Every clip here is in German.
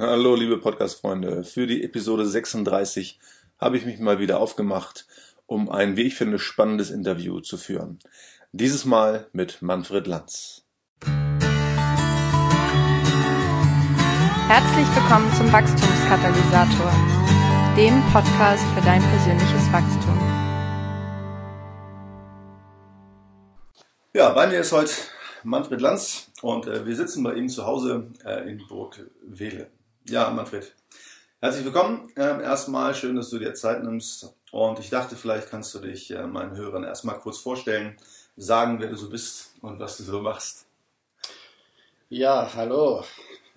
Hallo, liebe Podcast-Freunde. Für die Episode 36 habe ich mich mal wieder aufgemacht, um ein, wie ich finde, spannendes Interview zu führen. Dieses Mal mit Manfred Lanz. Herzlich willkommen zum Wachstumskatalysator, dem Podcast für dein persönliches Wachstum. Ja, bei mir ist heute Manfred Lanz und äh, wir sitzen bei ihm zu Hause äh, in Burg Wehle. Ja, Manfred, herzlich willkommen. Ähm, erstmal schön, dass du dir Zeit nimmst. Und ich dachte, vielleicht kannst du dich äh, meinen Hörern erstmal kurz vorstellen, sagen, wer du so bist und was du so machst. Ja, hallo,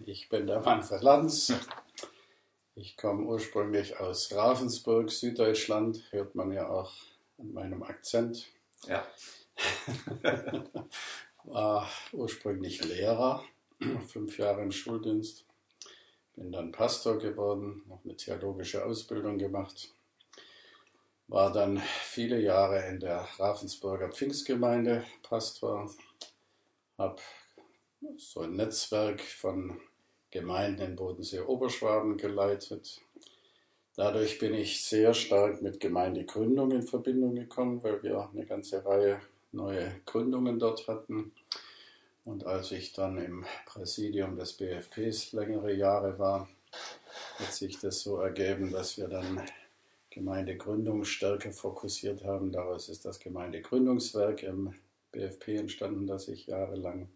ich bin der Manfred Lanz. Ich komme ursprünglich aus Ravensburg, Süddeutschland, hört man ja auch an meinem Akzent. Ja. War ursprünglich Lehrer, fünf Jahre im Schuldienst bin dann Pastor geworden, noch eine theologische Ausbildung gemacht. War dann viele Jahre in der Ravensburger Pfingstgemeinde Pastor. Habe so ein Netzwerk von Gemeinden in Bodensee-Oberschwaben geleitet. Dadurch bin ich sehr stark mit Gemeindegründung in Verbindung gekommen, weil wir eine ganze Reihe neue Gründungen dort hatten. Und als ich dann im Präsidium des BFPs längere Jahre war, hat sich das so ergeben, dass wir dann Gemeindegründung stärker fokussiert haben. Daraus ist das Gemeindegründungswerk im BFP entstanden, das ich jahrelang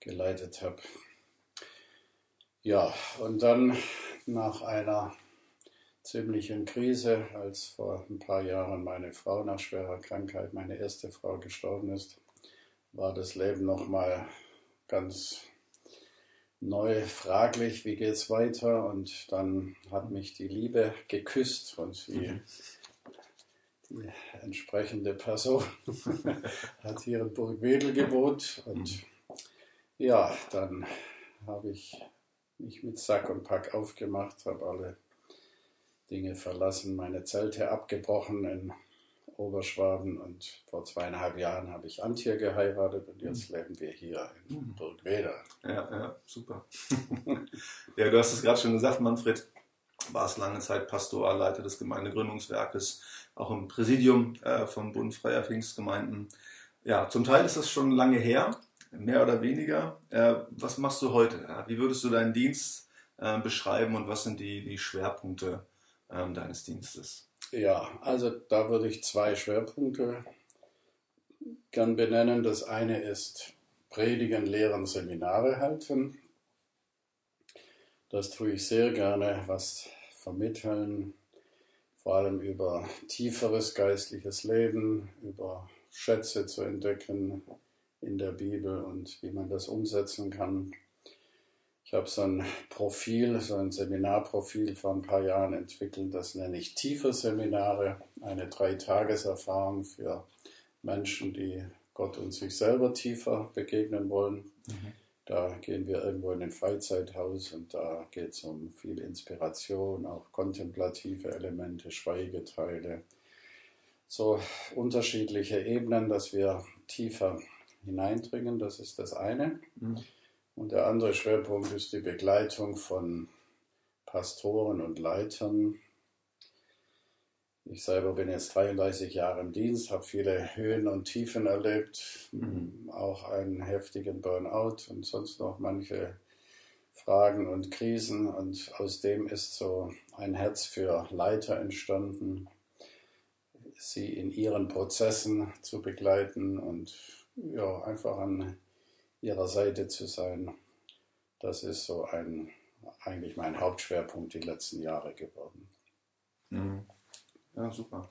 geleitet habe. Ja, und dann nach einer ziemlichen Krise, als vor ein paar Jahren meine Frau nach schwerer Krankheit, meine erste Frau, gestorben ist, war das Leben nochmal ganz neu fraglich, wie geht es weiter? Und dann hat mich die Liebe geküsst und die, die entsprechende Person hat hier in Burgwedel gewohnt. Und mhm. ja, dann habe ich mich mit Sack und Pack aufgemacht, habe alle Dinge verlassen, meine Zelte abgebrochen in Oberschwaben und vor zweieinhalb Jahren habe ich Antje geheiratet und jetzt mhm. leben wir hier in mhm. Burgweder. Ja, ja, super. ja, du hast es gerade schon gesagt, Manfred, warst lange Zeit Pastor, Leiter des Gemeindegründungswerkes, auch im Präsidium äh, vom Bund Freier Pfingstgemeinden. Ja, zum Teil ist das schon lange her, mehr oder weniger. Äh, was machst du heute? Ja, wie würdest du deinen Dienst äh, beschreiben und was sind die, die Schwerpunkte ähm, deines Dienstes? Ja, also da würde ich zwei Schwerpunkte gern benennen. Das eine ist Predigen, Lehren, Seminare halten. Das tue ich sehr gerne, was vermitteln, vor allem über tieferes geistliches Leben, über Schätze zu entdecken in der Bibel und wie man das umsetzen kann. Ich habe so ein Profil, so ein Seminarprofil vor ein paar Jahren entwickelt, das nenne ich tiefe Seminare, eine Dreitageserfahrung für Menschen, die Gott und sich selber tiefer begegnen wollen. Mhm. Da gehen wir irgendwo in ein Freizeithaus und da geht es um viel Inspiration, auch kontemplative Elemente, Schweigeteile, so unterschiedliche Ebenen, dass wir tiefer hineindringen, das ist das eine. Mhm. Und der andere Schwerpunkt ist die Begleitung von Pastoren und Leitern. Ich selber bin jetzt 33 Jahre im Dienst, habe viele Höhen und Tiefen erlebt, mhm. auch einen heftigen Burnout und sonst noch manche Fragen und Krisen. Und aus dem ist so ein Herz für Leiter entstanden, sie in ihren Prozessen zu begleiten und ja, einfach an ihrer Seite zu sein. Das ist so ein, eigentlich mein Hauptschwerpunkt die letzten Jahre geworden. Mhm. Ja, super.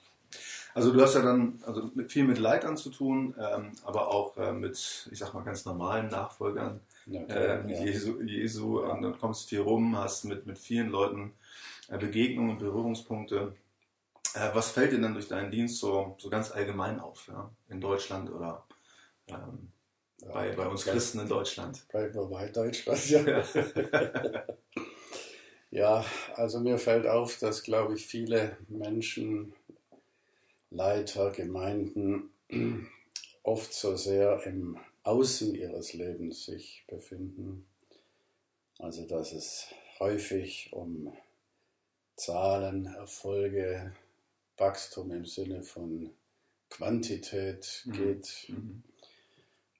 Also du hast ja dann also viel mit Leitern zu tun, ähm, aber auch äh, mit, ich sag mal, ganz normalen Nachfolgern ja, äh, ja. Jesu, Jesu ja. und dann kommst viel rum, hast mit, mit vielen Leuten äh, Begegnungen, Berührungspunkte. Äh, was fällt dir dann durch deinen Dienst so, so ganz allgemein auf, ja? in Deutschland oder ähm, bei, bei uns Christen in Deutschland. Bleiben wir bei Deutschland, ja. ja, also mir fällt auf, dass, glaube ich, viele Menschen, Leiter, Gemeinden oft so sehr im Außen ihres Lebens sich befinden. Also dass es häufig um Zahlen, Erfolge, Wachstum im Sinne von Quantität mhm. geht. Mhm.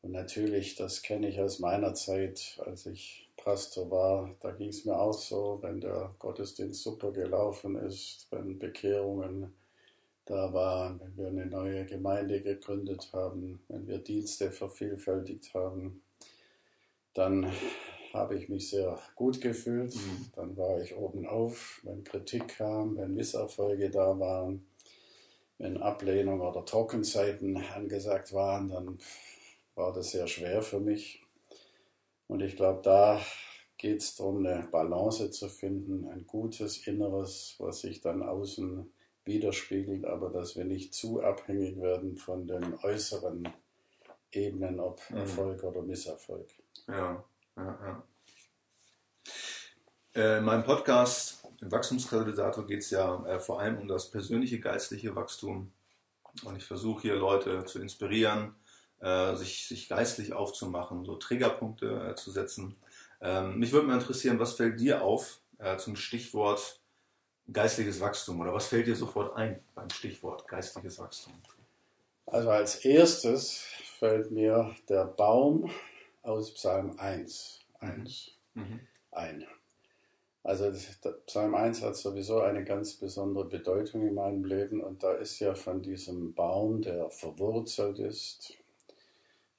Und natürlich, das kenne ich aus meiner Zeit, als ich Pastor war, da ging es mir auch so, wenn der Gottesdienst super gelaufen ist, wenn Bekehrungen da waren, wenn wir eine neue Gemeinde gegründet haben, wenn wir Dienste vervielfältigt haben, dann habe ich mich sehr gut gefühlt. Mhm. Dann war ich oben auf, wenn Kritik kam, wenn Misserfolge da waren, wenn Ablehnung oder Trockenzeiten angesagt waren, dann war das sehr schwer für mich. Und ich glaube, da geht es darum, eine Balance zu finden, ein gutes Inneres, was sich dann außen widerspiegelt, aber dass wir nicht zu abhängig werden von den äußeren Ebenen, ob mhm. Erfolg oder Misserfolg. Ja, ja, ja. Äh, in meinem Podcast, im Wachstumskatalysator, geht es ja äh, vor allem um das persönliche geistliche Wachstum. Und ich versuche hier Leute zu inspirieren, äh, sich, sich geistlich aufzumachen, so Triggerpunkte zu setzen. Ähm, mich würde mal interessieren, was fällt dir auf zum Stichwort geistliches Wachstum oder was fällt dir sofort ein beim Stichwort geistliches Wachstum? Also als erstes fällt mir der Baum aus Psalm 1, 1 mhm. ein. Also Psalm 1 hat sowieso eine ganz besondere Bedeutung in meinem Leben und da ist ja von diesem Baum, der verwurzelt ist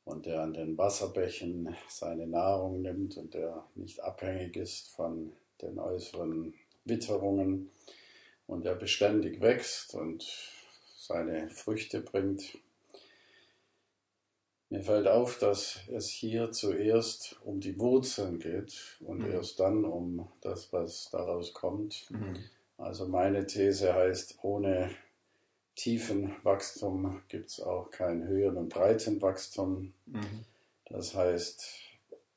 und der an den Wasserbächen seine Nahrung nimmt und der nicht abhängig ist von den äußeren Witterungen und der beständig wächst und seine Früchte bringt. Mir fällt auf, dass es hier zuerst um die Wurzeln geht und mhm. erst dann um das, was daraus kommt. Mhm. Also meine These heißt, ohne tiefen Wachstum gibt es auch kein höheren und breiten Wachstum. Mhm. Das heißt,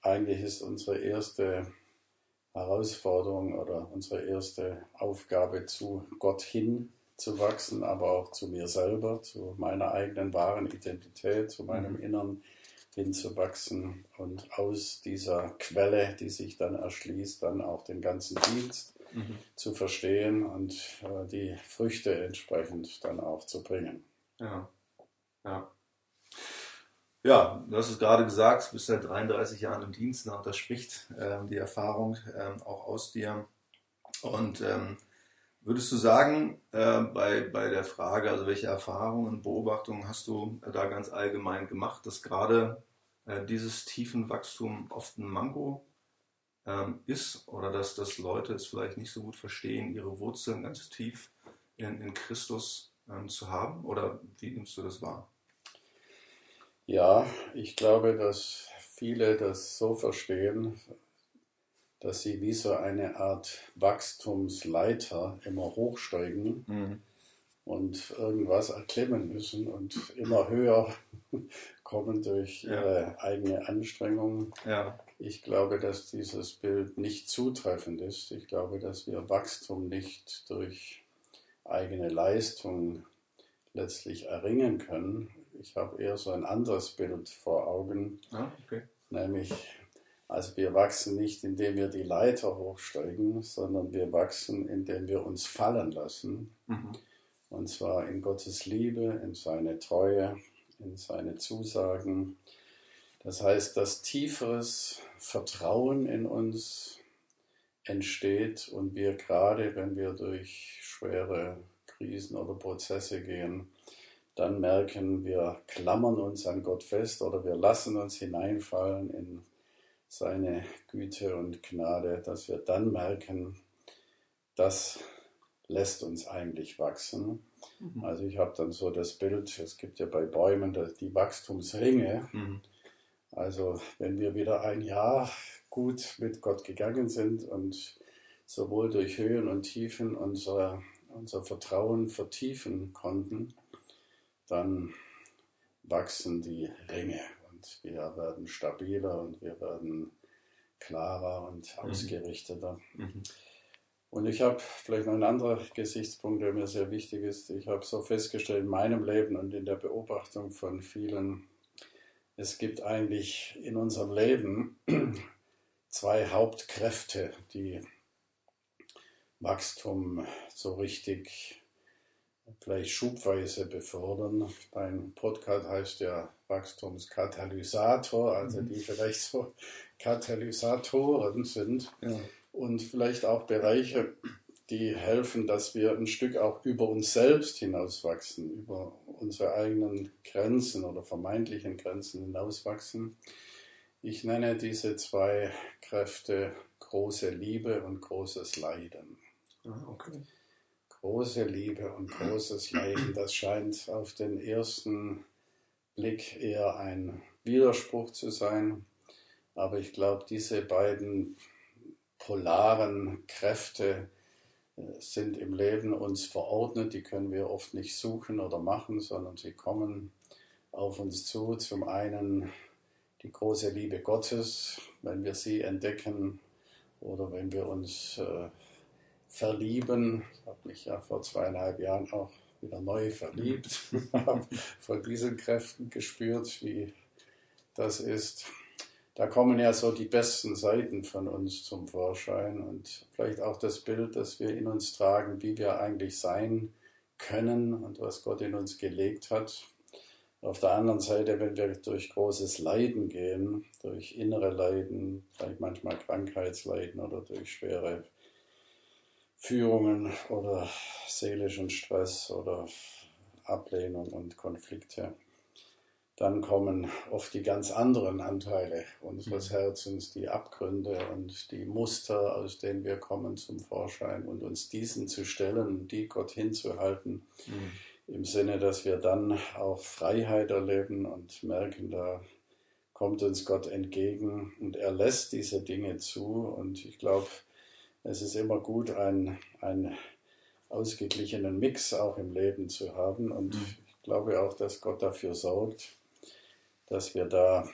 eigentlich ist unsere erste Herausforderung oder unsere erste Aufgabe zu Gott hin zu wachsen, aber auch zu mir selber, zu meiner eigenen wahren Identität, zu meinem mhm. Innern hinzuwachsen und aus dieser Quelle, die sich dann erschließt, dann auch den ganzen Dienst zu verstehen und äh, die Früchte entsprechend dann auch zu bringen. Ja, ja. Ja, du hast es gerade gesagt, du bist seit 33 Jahren im Dienst und das spricht ähm, die Erfahrung ähm, auch aus dir. Und ähm, Würdest du sagen, äh, bei, bei der Frage, also welche Erfahrungen, Beobachtungen hast du da ganz allgemein gemacht, dass gerade äh, dieses Tiefenwachstum oft ein Manko ähm, ist oder dass, dass Leute es vielleicht nicht so gut verstehen, ihre Wurzeln ganz tief in, in Christus ähm, zu haben? Oder wie nimmst du das wahr? Ja, ich glaube, dass viele das so verstehen, dass sie wie so eine Art Wachstumsleiter immer hochsteigen mhm. und irgendwas erklimmen müssen und immer höher kommen durch ja. ihre eigene Anstrengung. Ja. Ich glaube, dass dieses Bild nicht zutreffend ist. Ich glaube, dass wir Wachstum nicht durch eigene Leistung letztlich erringen können. Ich habe eher so ein anderes Bild vor Augen, ah, okay. nämlich also wir wachsen nicht, indem wir die Leiter hochsteigen, sondern wir wachsen, indem wir uns fallen lassen. Mhm. Und zwar in Gottes Liebe, in seine Treue, in seine Zusagen. Das heißt, dass tieferes Vertrauen in uns entsteht und wir gerade, wenn wir durch schwere Krisen oder Prozesse gehen, dann merken, wir klammern uns an Gott fest oder wir lassen uns hineinfallen in seine Güte und Gnade, dass wir dann merken, das lässt uns eigentlich wachsen. Mhm. Also ich habe dann so das Bild, es gibt ja bei Bäumen die Wachstumsringe. Mhm. Also wenn wir wieder ein Jahr gut mit Gott gegangen sind und sowohl durch Höhen und Tiefen unser, unser Vertrauen vertiefen konnten, dann wachsen die Ringe und wir werden stabiler und wir werden klarer und mhm. ausgerichteter. Mhm. Und ich habe vielleicht noch einen anderen Gesichtspunkt, der mir sehr wichtig ist. Ich habe so festgestellt in meinem Leben und in der Beobachtung von vielen, es gibt eigentlich in unserem Leben zwei Hauptkräfte, die Wachstum so richtig vielleicht schubweise befördern. Dein Podcast heißt ja Wachstumskatalysator, also mhm. die vielleicht so Katalysatoren sind ja. und vielleicht auch Bereiche, die helfen, dass wir ein Stück auch über uns selbst hinauswachsen, über unsere eigenen Grenzen oder vermeintlichen Grenzen hinauswachsen. Ich nenne diese zwei Kräfte große Liebe und großes Leiden. Ah, okay. Große Liebe und großes Leiden, das scheint auf den ersten Blick eher ein Widerspruch zu sein. Aber ich glaube, diese beiden polaren Kräfte sind im Leben uns verordnet. Die können wir oft nicht suchen oder machen, sondern sie kommen auf uns zu. Zum einen die große Liebe Gottes, wenn wir sie entdecken oder wenn wir uns äh, verlieben. Ich habe mich ja vor zweieinhalb Jahren auch wieder neu verliebt, habe von diesen Kräften gespürt, wie das ist. Da kommen ja so die besten Seiten von uns zum Vorschein und vielleicht auch das Bild, das wir in uns tragen, wie wir eigentlich sein können und was Gott in uns gelegt hat. Auf der anderen Seite, wenn wir durch großes Leiden gehen, durch innere Leiden, vielleicht manchmal Krankheitsleiden oder durch schwere Führungen oder seelischen Stress oder Ablehnung und Konflikte, dann kommen oft die ganz anderen Anteile unseres mhm. Herzens, die Abgründe und die Muster, aus denen wir kommen, zum Vorschein und uns diesen zu stellen, die Gott hinzuhalten. Mhm im Sinne, dass wir dann auch Freiheit erleben und merken, da kommt uns Gott entgegen und er lässt diese Dinge zu. Und ich glaube, es ist immer gut, einen, einen ausgeglichenen Mix auch im Leben zu haben. Und mhm. ich glaube auch, dass Gott dafür sorgt, dass wir da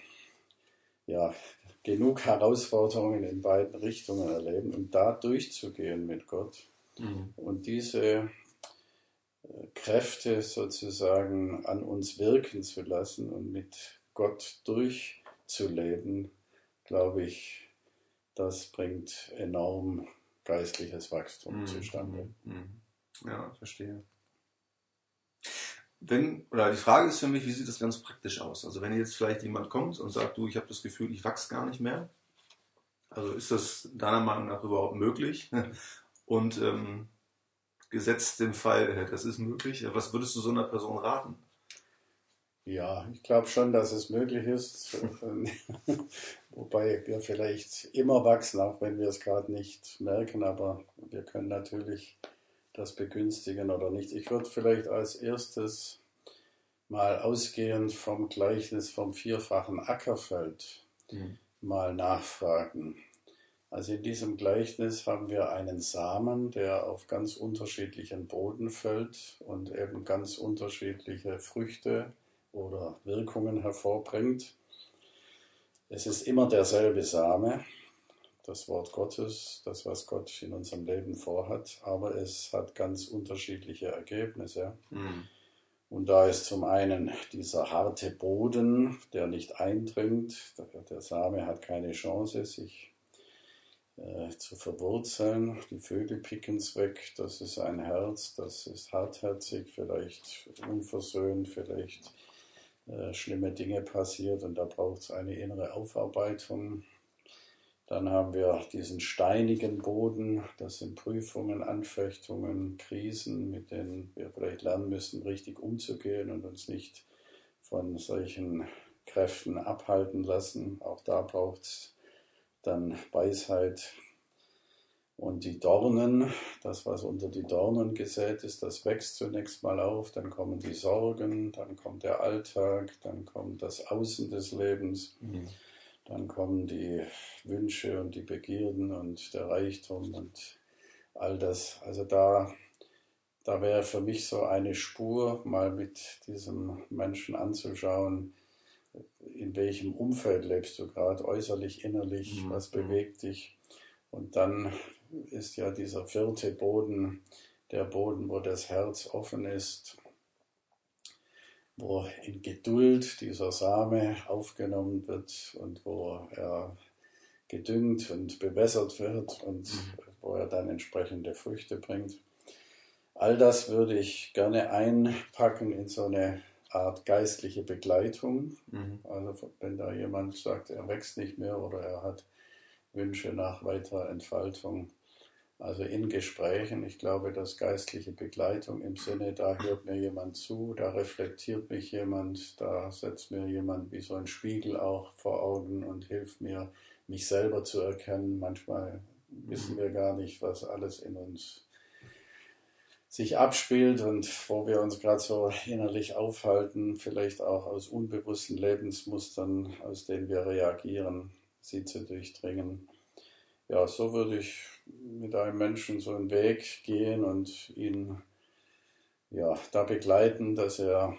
ja, genug Herausforderungen in beiden Richtungen erleben, um da durchzugehen mit Gott. Mhm. Und diese Kräfte sozusagen an uns wirken zu lassen und mit Gott durchzuleben, glaube ich, das bringt enorm geistliches Wachstum mhm. zustande. Mhm. Ja, verstehe. Wenn, oder die Frage ist für mich, wie sieht das ganz praktisch aus? Also wenn jetzt vielleicht jemand kommt und sagt, du, ich habe das Gefühl, ich wachse gar nicht mehr. Also ist das deiner Meinung nach überhaupt möglich? Und ähm, gesetzt im Fall, äh, das ist möglich. Was würdest du so einer Person raten? Ja, ich glaube schon, dass es möglich ist. Wobei wir vielleicht immer wachsen, auch wenn wir es gerade nicht merken, aber wir können natürlich das begünstigen oder nicht. Ich würde vielleicht als erstes mal ausgehend vom Gleichnis vom vierfachen Ackerfeld mhm. mal nachfragen. Also in diesem Gleichnis haben wir einen Samen, der auf ganz unterschiedlichen Boden fällt und eben ganz unterschiedliche Früchte oder Wirkungen hervorbringt. Es ist immer derselbe Same, das Wort Gottes, das, was Gott in unserem Leben vorhat, aber es hat ganz unterschiedliche Ergebnisse. Mhm. Und da ist zum einen dieser harte Boden, der nicht eindringt, der Same hat keine Chance, sich äh, zu verwurzeln. Die Vögel picken es weg. Das ist ein Herz, das ist hartherzig, vielleicht unversöhnt, vielleicht äh, schlimme Dinge passiert und da braucht es eine innere Aufarbeitung. Dann haben wir diesen steinigen Boden, das sind Prüfungen, Anfechtungen, Krisen, mit denen wir vielleicht lernen müssen, richtig umzugehen und uns nicht von solchen Kräften abhalten lassen. Auch da braucht es dann Weisheit und die Dornen, das was unter die Dornen gesät ist, das wächst zunächst mal auf, dann kommen die Sorgen, dann kommt der Alltag, dann kommt das Außen des Lebens, mhm. Dann kommen die Wünsche und die Begierden und der Reichtum und all das. Also da, da wäre für mich so eine Spur, mal mit diesem Menschen anzuschauen, in welchem Umfeld lebst du gerade, äußerlich, innerlich, mhm. was bewegt dich. Und dann ist ja dieser vierte Boden, der Boden, wo das Herz offen ist, wo in Geduld dieser Same aufgenommen wird und wo er gedüngt und bewässert wird und mhm. wo er dann entsprechende Früchte bringt. All das würde ich gerne einpacken in so eine Art geistliche Begleitung. Mhm. Also wenn da jemand sagt, er wächst nicht mehr oder er hat Wünsche nach weiterer Entfaltung. Also in Gesprächen, ich glaube, dass geistliche Begleitung im Sinne, da hört mir jemand zu, da reflektiert mich jemand, da setzt mir jemand wie so ein Spiegel auch vor Augen und hilft mir, mich selber zu erkennen. Manchmal wissen wir gar nicht, was alles in uns sich abspielt und wo wir uns gerade so innerlich aufhalten, vielleicht auch aus unbewussten Lebensmustern, aus denen wir reagieren, sie zu durchdringen. Ja, so würde ich mit einem Menschen so einen Weg gehen und ihn ja, da begleiten, dass er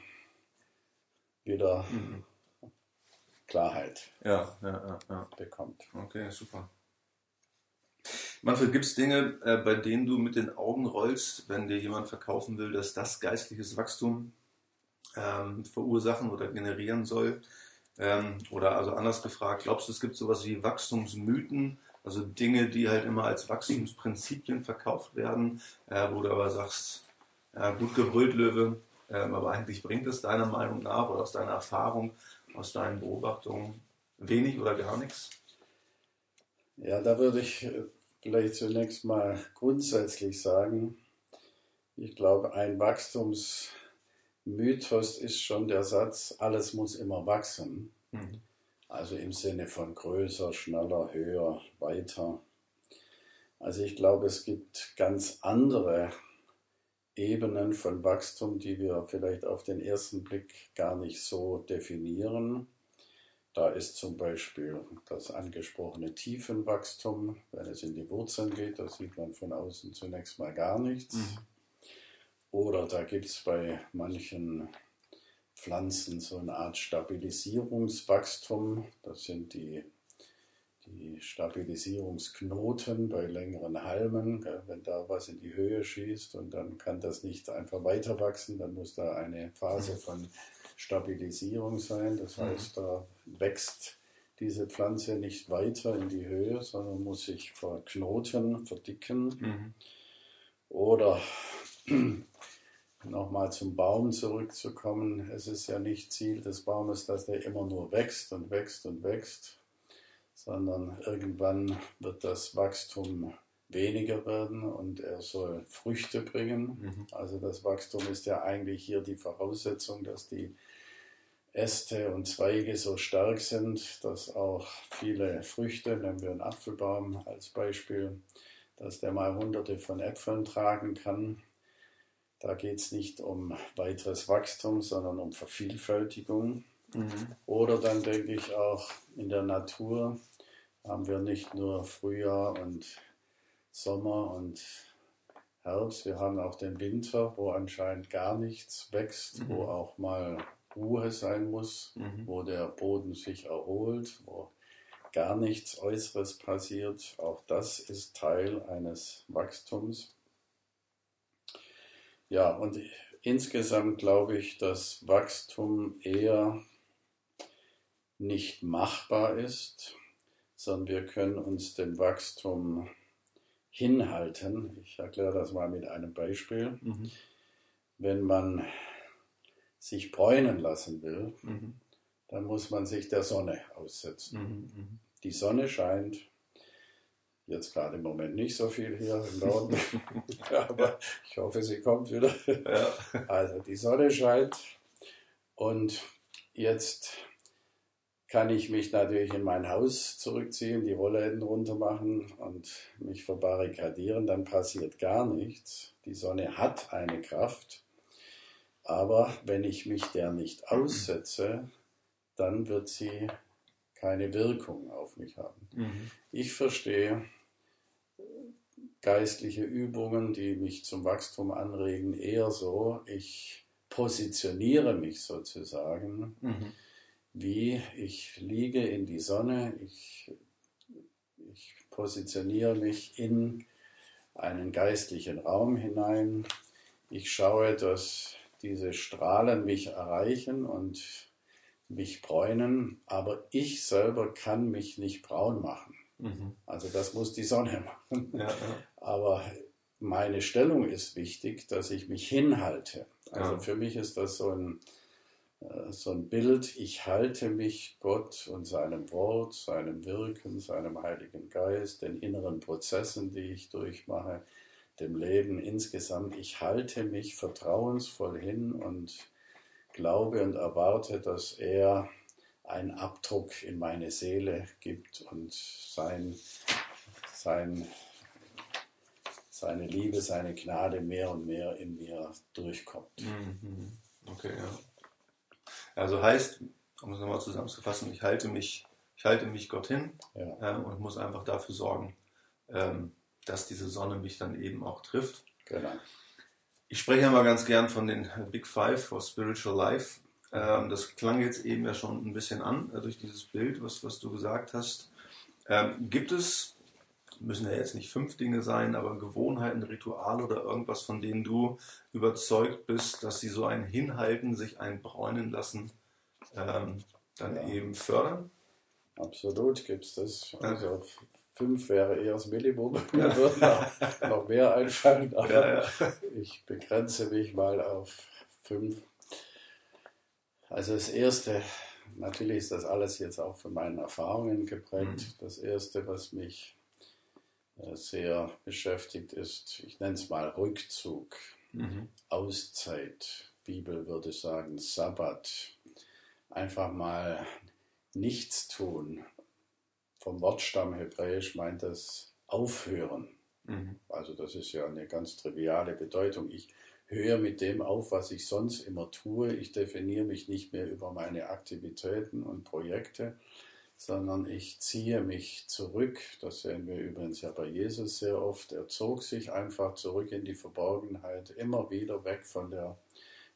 wieder mhm. Klarheit ja, ja, ja, bekommt. Okay, super. Manfred, gibt es Dinge, äh, bei denen du mit den Augen rollst, wenn dir jemand verkaufen will, dass das geistliches Wachstum ähm, verursachen oder generieren soll? Ähm, oder also anders gefragt, glaubst du, es gibt sowas wie Wachstumsmythen, also Dinge, die halt immer als Wachstumsprinzipien verkauft werden, äh, wo du aber sagst, ja, gut gebrüllt, Löwe, äh, aber eigentlich bringt es deiner Meinung nach oder aus deiner Erfahrung, aus deinen Beobachtungen wenig oder gar nichts? Ja, da würde ich äh, vielleicht zunächst mal grundsätzlich sagen, ich glaube, ein Wachstumsmythos ist schon der Satz, alles muss immer wachsen. Mhm. Also im Sinne von größer, schneller, höher, weiter. Also ich glaube, es gibt ganz andere Ebenen von Wachstum, die wir vielleicht auf den ersten Blick gar nicht so definieren. Da ist zum Beispiel das angesprochene Tiefenwachstum. Wenn es in die Wurzeln geht, da sieht man von außen zunächst mal gar nichts. Mhm. Oder da gibt es bei manchen Pflanzen so eine Art Stabilisierungswachstum. Das sind die, die Stabilisierungsknoten bei längeren Halmen. Wenn da was in die Höhe schießt und dann kann das nicht einfach weiter wachsen, dann muss da eine Phase von Stabilisierung sein. Das mhm. heißt, da wächst diese Pflanze nicht weiter in die Höhe, sondern muss sich verknoten, verdicken. Mhm. Oder nochmal zum Baum zurückzukommen. Es ist ja nicht Ziel des Baumes, dass der immer nur wächst und wächst und wächst, sondern irgendwann wird das Wachstum weniger werden und er soll Früchte bringen. Mhm. Also das Wachstum ist ja eigentlich hier die Voraussetzung, dass die Äste und Zweige so stark sind, dass auch viele Früchte, nehmen wir einen Apfelbaum als Beispiel, dass der mal hunderte von Äpfeln tragen kann. Da geht es nicht um weiteres Wachstum, sondern um Vervielfältigung. Mhm. Oder dann denke ich auch in der Natur haben wir nicht nur Frühjahr und Sommer und Herbst, wir haben auch den Winter, wo anscheinend gar nichts wächst, mhm. wo auch mal Ruhe sein muss, mhm. wo der Boden sich erholt, wo gar nichts Äußeres passiert. Auch das ist Teil eines Wachstums. Ja, und insgesamt glaube ich, dass Wachstum eher nicht machbar ist, sondern wir können uns dem Wachstum hinhalten. Ich erkläre das mal mit einem Beispiel. Mhm. Wenn man sich bräunen lassen will, mhm. dann muss man sich der Sonne aussetzen. Mhm, mhm. Die Sonne scheint, jetzt gerade im Moment nicht so viel hier im Norden, aber ich hoffe, sie kommt wieder. Ja. Also die Sonne scheint und jetzt kann ich mich natürlich in mein Haus zurückziehen, die Rollläden runter machen und mich verbarrikadieren, dann passiert gar nichts. Die Sonne hat eine Kraft aber wenn ich mich der nicht aussetze, dann wird sie keine Wirkung auf mich haben. Mhm. Ich verstehe geistliche Übungen, die mich zum Wachstum anregen, eher so, ich positioniere mich sozusagen, mhm. wie ich liege in die Sonne, ich, ich positioniere mich in einen geistlichen Raum hinein, ich schaue, dass diese Strahlen mich erreichen und mich bräunen, aber ich selber kann mich nicht braun machen. Mhm. Also das muss die Sonne machen. Ja, ja. Aber meine Stellung ist wichtig, dass ich mich hinhalte. Also ja. für mich ist das so ein, äh, so ein Bild, ich halte mich Gott und seinem Wort, seinem Wirken, seinem Heiligen Geist, den inneren Prozessen, die ich durchmache, dem Leben insgesamt. Ich halte mich vertrauensvoll hin und glaube und erwarte, dass er einen Abdruck in meine Seele gibt und sein, sein, seine Liebe, seine Gnade mehr und mehr in mir durchkommt. Mhm. Okay, ja. Also heißt, um es nochmal zusammenzufassen, ich halte mich, ich halte mich Gott hin ja. äh, und muss einfach dafür sorgen, ähm, dass diese Sonne mich dann eben auch trifft. Genau. Ich spreche ja mal ganz gern von den Big Five for Spiritual Life. Ähm, das klang jetzt eben ja schon ein bisschen an äh, durch dieses Bild, was, was du gesagt hast. Ähm, gibt es, müssen ja jetzt nicht fünf Dinge sein, aber Gewohnheiten, Rituale oder irgendwas, von denen du überzeugt bist, dass sie so ein Hinhalten, sich ein Bräunen lassen, ähm, dann ja. eben fördern? Absolut gibt es das. Also fünf wäre eher das Minimum. Mir würden noch, mehr einfallen, aber ja, ja. ich begrenze mich mal auf fünf. Also das Erste, natürlich ist das alles jetzt auch von meinen Erfahrungen geprägt. Mhm. Das Erste, was mich sehr beschäftigt, ist, ich nenne es mal Rückzug, mhm. Auszeit. Bibel würde sagen Sabbat. Einfach mal nichts tun. Vom Wortstamm Hebräisch meint das aufhören. Mhm. Also das ist ja eine ganz triviale Bedeutung. Ich höre mit dem auf, was ich sonst immer tue. Ich definiere mich nicht mehr über meine Aktivitäten und Projekte, sondern ich ziehe mich zurück. Das sehen wir übrigens ja bei Jesus sehr oft. Er zog sich einfach zurück in die Verborgenheit, immer wieder weg von der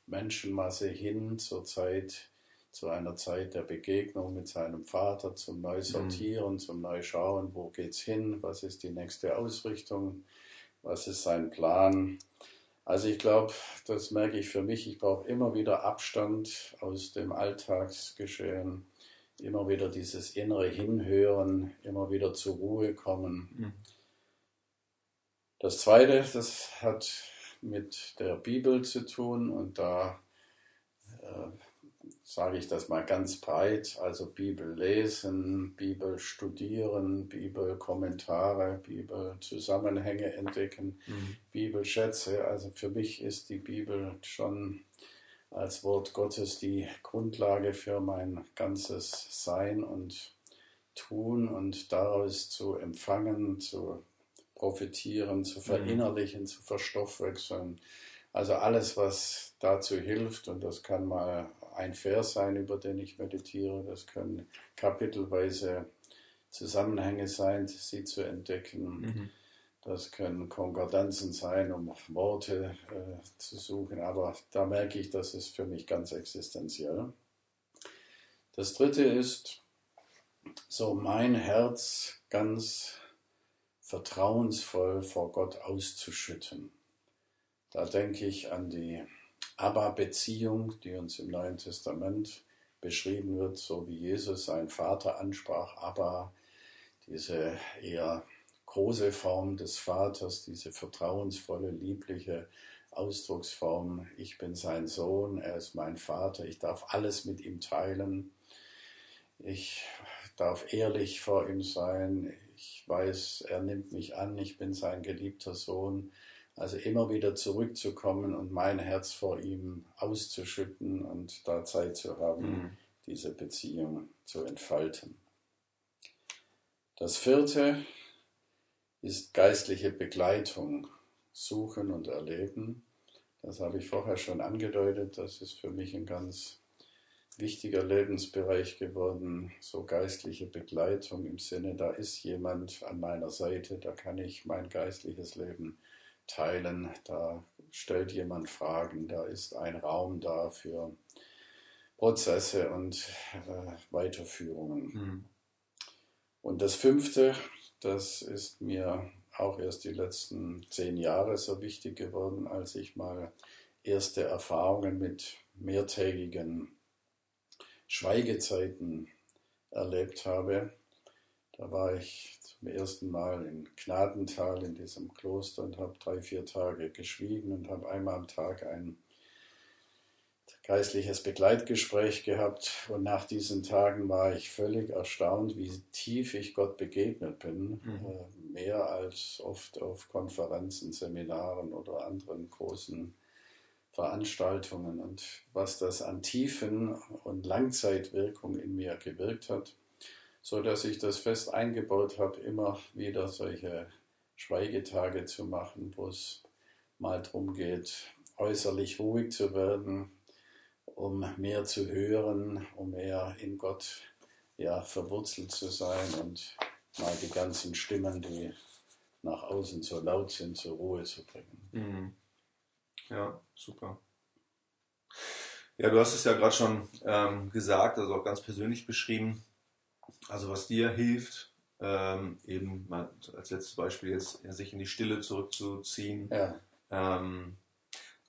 Menschenmasse hin zur Zeit, zu einer Zeit der Begegnung mit seinem Vater, zum Neusortieren, mhm. zum Neuschauen, wo geht's hin, was ist die nächste Ausrichtung, was ist sein Plan. Also ich glaube, das merke ich für mich, ich brauche immer wieder Abstand aus dem Alltagsgeschehen, immer wieder dieses innere Hinhören, immer wieder zur Ruhe kommen. Mhm. Das Zweite, das hat mit der Bibel zu tun und da äh, sage ich das mal ganz breit, also Bibel lesen, Bibel studieren, Bibelkommentare, Bibelzusammenhänge entdecken, mhm. Bibelschätze. Also für mich ist die Bibel schon als Wort Gottes die Grundlage für mein ganzes Sein und Tun und daraus zu empfangen, zu profitieren, zu mhm. verinnerlichen, mhm. zu verstoffwechseln. Also alles, was dazu hilft, und das kann mal ein Vers sein, über den ich meditiere. Das können kapitelweise Zusammenhänge sein, sie zu entdecken. Mhm. Das können Konkordanzen sein, um Worte äh, zu suchen. Aber da merke ich, das ist für mich ganz existenziell. Das dritte ist, so mein Herz ganz vertrauensvoll vor Gott auszuschütten. Da denke ich an die Abba-Beziehung, die uns im Neuen Testament beschrieben wird, so wie Jesus seinen Vater ansprach, Abba, diese eher große Form des Vaters, diese vertrauensvolle, liebliche Ausdrucksform, ich bin sein Sohn, er ist mein Vater, ich darf alles mit ihm teilen, ich darf ehrlich vor ihm sein, ich weiß, er nimmt mich an, ich bin sein geliebter Sohn, also immer wieder zurückzukommen und mein Herz vor ihm auszuschütten und da Zeit zu haben, mhm. diese Beziehung zu entfalten. Das vierte ist geistliche Begleitung, suchen und erleben. Das habe ich vorher schon angedeutet. Das ist für mich ein ganz wichtiger Lebensbereich geworden, so geistliche Begleitung im Sinne, da ist jemand an meiner Seite, da kann ich mein geistliches Leben teilen. Da stellt jemand Fragen, da ist ein Raum da für Prozesse und äh, Weiterführungen. Mhm. Und das Fünfte, das ist mir auch erst die letzten zehn Jahre so wichtig geworden, als ich mal erste Erfahrungen mit mehrtägigen Schweigezeiten erlebt habe. Da war ich zum ersten Mal in Gnadental in diesem Kloster und habe drei, vier Tage geschwiegen und habe einmal am Tag ein geistliches Begleitgespräch gehabt und nach diesen Tagen war ich völlig erstaunt, wie tief ich Gott begegnet bin, mhm. äh, mehr als oft auf Konferenzen, Seminaren oder anderen großen Veranstaltungen und was das an Tiefen und Langzeitwirkung in mir gewirkt hat, so dass ich das fest eingebaut habe, immer wieder solche Schweigetage zu machen, wo es mal darum geht, äußerlich ruhig zu werden, um mehr zu hören, um mehr in Gott ja, verwurzelt zu sein und mal die ganzen Stimmen, die nach außen so laut sind, zur Ruhe zu bringen. Mhm. Ja, super. Ja, du hast es ja gerade schon ähm, gesagt, also auch ganz persönlich beschrieben. Also was dir hilft, ähm, eben mal als letztes Beispiel jetzt sich in die Stille zurückzuziehen. Ja. Ähm,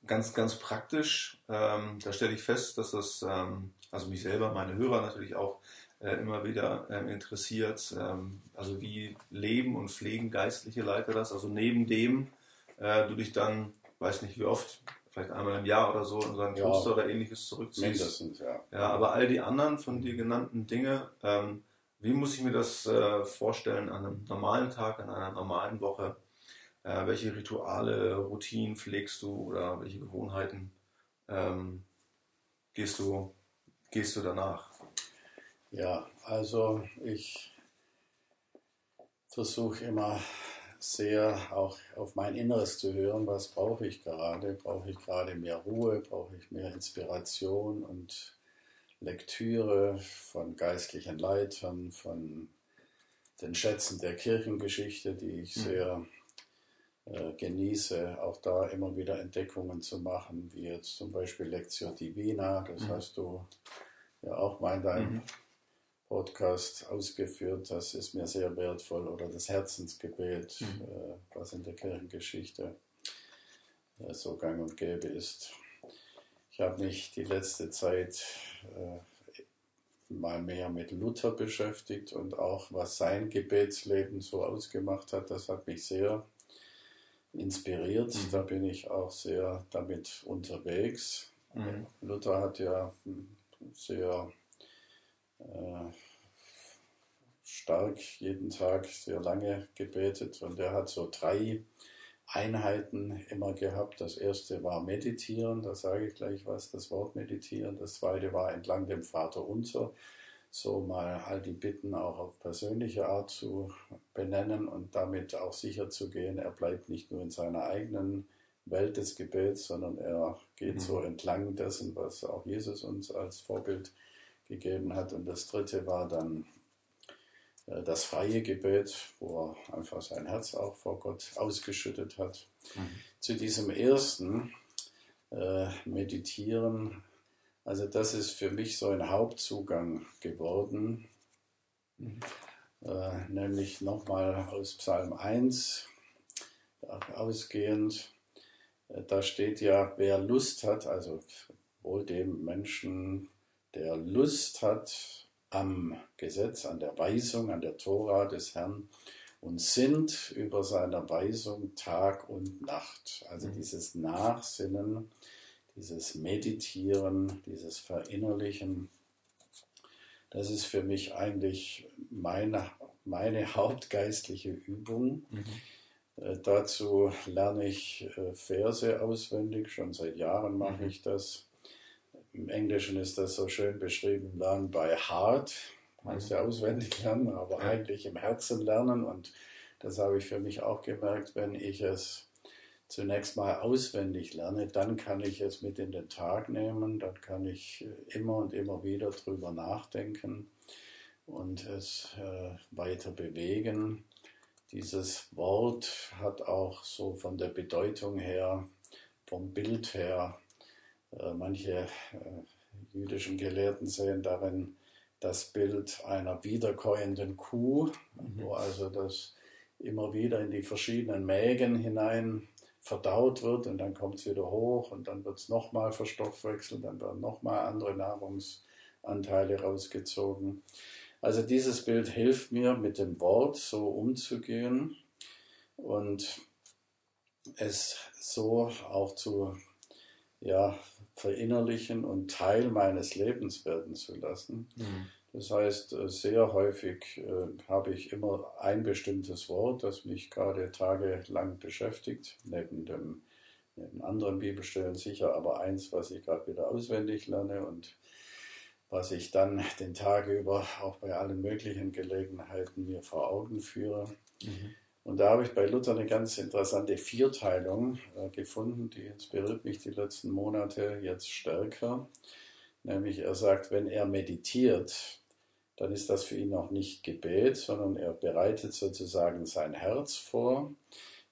ganz, ganz praktisch. Ähm, da stelle ich fest, dass das, ähm, also mich selber, meine Hörer natürlich auch äh, immer wieder äh, interessiert. Ähm, also wie leben und pflegen geistliche Leiter das? Also neben dem äh, du dich dann weiß nicht wie oft, vielleicht einmal im Jahr oder so in so ein ja, Kloster oder ähnliches zurückziehst. Mindestens, ja. Ja, aber all die anderen von dir genannten Dinge, ähm, wie muss ich mir das äh, vorstellen an einem normalen Tag, an einer normalen Woche? Äh, welche Rituale, Routinen pflegst du oder welche Gewohnheiten ähm, gehst, du, gehst du danach? Ja, also ich versuche immer sehr auch auf mein Inneres zu hören, was brauche ich gerade? Brauche ich gerade mehr Ruhe? Brauche ich mehr Inspiration und Lektüre von geistlichen Leitern, von den Schätzen der Kirchengeschichte, die ich mhm. sehr genieße, auch da immer wieder Entdeckungen zu machen, wie jetzt zum Beispiel Lectio Divina, das mhm. hast du ja auch mal in deinem mhm. Podcast ausgeführt. Das ist mir sehr wertvoll. Oder das Herzensgebet, mhm. äh, was in der Kirchengeschichte äh, so gang und gäbe ist. Ich habe mich die letzte Zeit äh, mal mehr mit Luther beschäftigt und auch was sein Gebetsleben so ausgemacht hat. Das hat mich sehr inspiriert. Mhm. Da bin ich auch sehr damit unterwegs. Mhm. Luther hat ja sehr äh, stark jeden Tag sehr lange gebetet und er hat so drei Einheiten immer gehabt. Das erste war Meditieren, da sage ich gleich was, das Wort Meditieren. Das zweite war entlang dem Vater Unser, so mal all die Bitten auch auf persönliche Art zu benennen und damit auch sicher zu gehen, er bleibt nicht nur in seiner eigenen Welt des Gebets, sondern er geht mhm. so entlang dessen, was auch Jesus uns als Vorbild gegeben hat. Und das dritte war dann äh, das freie Gebet, wo er einfach sein Herz auch vor Gott ausgeschüttet hat. Mhm. Zu diesem ersten äh, Meditieren, also das ist für mich so ein Hauptzugang geworden, mhm. äh, nämlich nochmal aus Psalm 1 ausgehend. Äh, da steht ja, wer Lust hat, also wohl dem Menschen, der Lust hat am Gesetz, an der Weisung, an der Tora des Herrn und sind über seiner Weisung Tag und Nacht. Also mhm. dieses Nachsinnen, dieses Meditieren, dieses Verinnerlichen, das ist für mich eigentlich meine, meine hauptgeistliche Übung. Mhm. Äh, dazu lerne ich äh, Verse auswendig, schon seit Jahren mache mhm. ich das. Im Englischen ist das so schön beschrieben, Learn by Heart. Heißt ja auswendig lernen, aber ja. eigentlich im Herzen lernen. Und das habe ich für mich auch gemerkt, wenn ich es zunächst mal auswendig lerne, dann kann ich es mit in den Tag nehmen, dann kann ich immer und immer wieder drüber nachdenken und es äh, weiter bewegen. Dieses Wort hat auch so von der Bedeutung her, vom Bild her, äh, manche äh, jüdischen Gelehrten sehen darin das Bild einer wiederkäuenden Kuh, mhm. wo also das immer wieder in die verschiedenen Mägen hinein verdaut wird und dann kommt es wieder hoch und dann wird es nochmal verstoffwechselt, dann werden nochmal andere Nahrungsanteile rausgezogen. Also dieses Bild hilft mir, mit dem Wort so umzugehen und es so auch zu ja, verinnerlichen und Teil meines Lebens werden zu lassen. Mhm. Das heißt, äh, sehr häufig äh, habe ich immer ein bestimmtes Wort, das mich gerade tagelang beschäftigt, neben, dem, neben anderen Bibelstellen sicher, aber eins, was ich gerade wieder auswendig lerne und was ich dann den Tag über auch bei allen möglichen Gelegenheiten mir vor Augen führe. Mhm. Und da habe ich bei Luther eine ganz interessante Vierteilung äh, gefunden, die inspiriert mich die letzten Monate jetzt stärker. Nämlich er sagt, wenn er meditiert, dann ist das für ihn noch nicht Gebet, sondern er bereitet sozusagen sein Herz vor.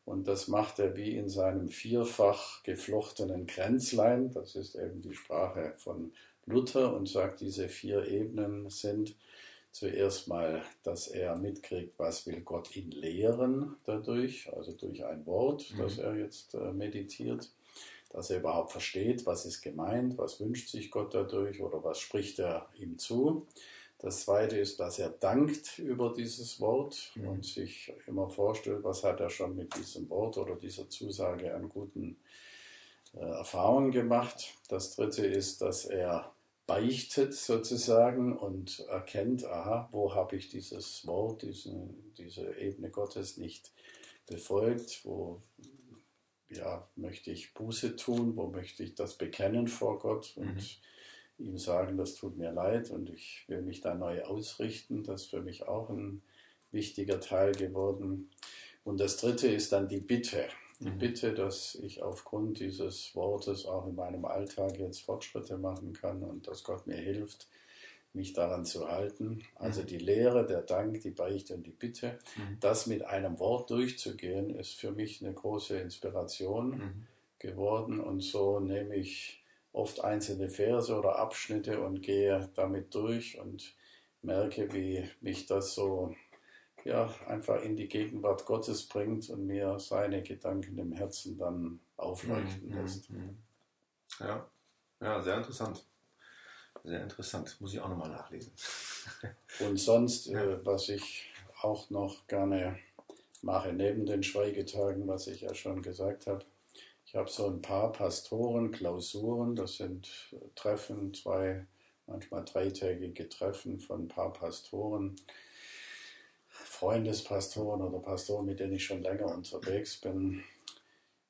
Und das macht er wie in seinem vierfach geflochtenen Kränzlein. Das ist eben die Sprache von Luther und sagt, diese vier Ebenen sind zuerst mal, dass er mitkriegt, was will Gott ihn lehren dadurch, also durch ein Wort, mhm. das er jetzt äh, meditiert, dass er überhaupt versteht, was ist gemeint, was wünscht sich Gott dadurch oder was spricht er ihm zu. Das zweite ist, dass er dankt über dieses Wort mhm. und sich immer vorstellt, was hat er schon mit diesem Wort oder dieser Zusage an guten äh, Erfahrungen gemacht. Das dritte ist, dass er beichtet sozusagen und erkennt, aha, wo habe ich dieses Wort, diese, diese Ebene Gottes nicht befolgt, wo ja, möchte ich Buße tun, wo möchte ich das bekennen vor Gott und mhm. Ihm sagen, das tut mir leid und ich will mich da neu ausrichten. Das ist für mich auch ein wichtiger Teil geworden. Und das dritte ist dann die Bitte die mhm. Bitte, dass ich aufgrund dieses Wortes auch in meinem Alltag jetzt Fortschritte machen kann und dass Gott mir hilft, mich daran zu halten. Also mhm. die Lehre, der Dank, die Beichte und die Bitte, mhm. das mit einem Wort durchzugehen, ist für mich eine große Inspiration geworden. Und so nehme ich oft einzelne Verse oder Abschnitte und gehe damit durch und merke, wie mich das so ja, einfach in die Gegenwart Gottes bringt und mir seine Gedanken im Herzen dann aufleuchten mhm, lässt. Mhm. Ja. ja, sehr interessant. Sehr interessant. Muss ich auch nochmal nachlesen. Und sonst, ja. äh, was ich auch noch gerne mache, neben den Schweigetagen, was ich ja schon gesagt habe, ich habe so ein paar Pastoren, Klausuren, das sind Treffen, zwei, manchmal dreitägige Treffen von ein paar Pastoren Freundespastoren oder Pastoren, mit denen ich schon länger unterwegs bin.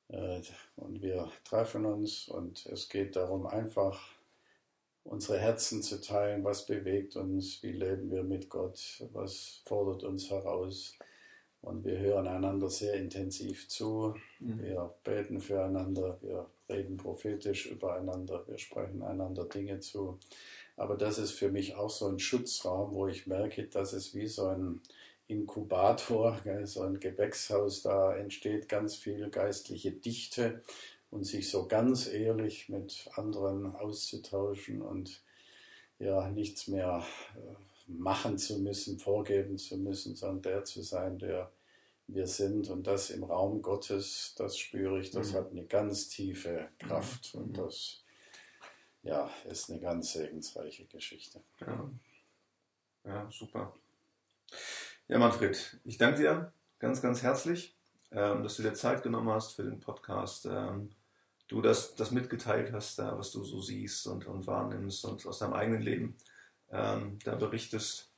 Äh, und wir treffen uns und es geht darum, einfach unsere Herzen zu teilen, was bewegt uns, wie leben wir mit Gott, was fordert uns heraus. Und wir hören einander sehr intensiv zu, mhm. wir beten füreinander, wir reden prophetisch übereinander, wir sprechen einander Dinge zu. Aber das ist für mich auch so ein Schutzraum, wo ich merke, dass es wie so ein Inkubator, so ein Gewächshaus, da entsteht ganz viel geistliche Dichte und sich so ganz ehrlich mit anderen auszutauschen und ja, nichts mehr äh, machen zu müssen, vorgeben zu müssen, sondern der zu sein, der wir sind. Und das im Raum Gottes, das spüre ich, das mhm. hat eine ganz tiefe Kraft mhm. und das ja, ist eine ganz segensreiche Geschichte. Ja, ja super. Ja, Manfred, ich danke dir ganz, ganz herzlich, ähm, dass du dir Zeit genommen hast für den Podcast. Ähm, du das, das mitgeteilt hast, da, was du so siehst und, und wahrnimmst und aus deinem eigenen Leben ähm, da berichtest.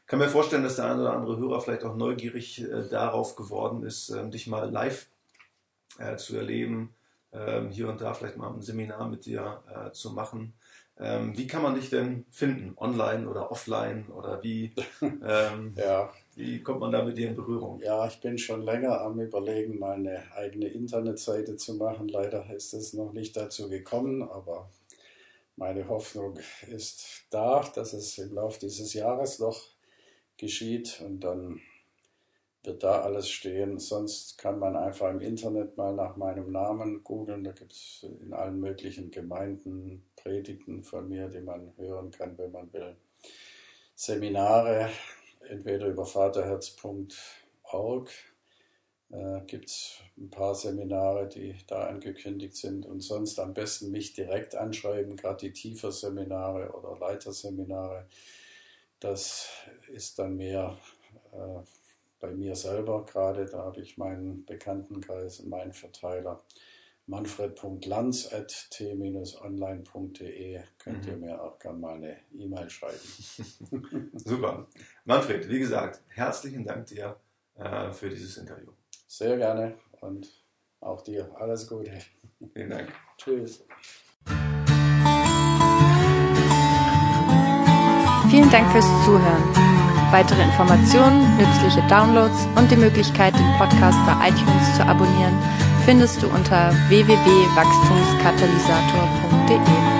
Ich kann mir vorstellen, dass der eine oder andere Hörer vielleicht auch neugierig äh, darauf geworden ist, äh, dich mal live äh, zu erleben, ähm, hier und da vielleicht mal ein Seminar mit dir äh, zu machen. Ähm, wie kann man dich denn finden? Online oder offline? Oder wie, ähm, ja. wie kommt man da mit dir in Berührung? Ja, ich bin schon länger am Überlegen, meine eigene Internetseite zu machen. Leider ist es noch nicht dazu gekommen, aber meine Hoffnung ist da, dass es im Laufe dieses Jahres noch geschieht und dann wird da alles stehen. Sonst kann man einfach im Internet mal nach meinem Namen googeln. Da gibt es in allen möglichen Gemeinden Predigten von mir, die man hören kann, wenn man will. Seminare, entweder über vaterherz.org äh, gibt es ein paar Seminare, die da angekündigt sind und sonst am besten mich direkt anschreiben, gerade die tiefer Seminare oder Leiterseminare Das ist dann mehr äh, bei mir selber gerade. Da habe ich meinen Bekanntenkreis und meinen Verteiler. manfred.lanz.t-online.de könnt ihr mhm. mir auch gerne mal eine E-Mail schreiben. Super. Manfred, wie gesagt, herzlichen Dank dir äh, für dieses Interview. Sehr gerne und auch dir alles Gute. Vielen Dank. Tschüss. Vielen Dank fürs Zuhören. Weitere Informationen, nützliche Downloads und die Möglichkeit, den Podcast bei iTunes zu abonnieren, findest du unter www.wachstumskatalysator.de.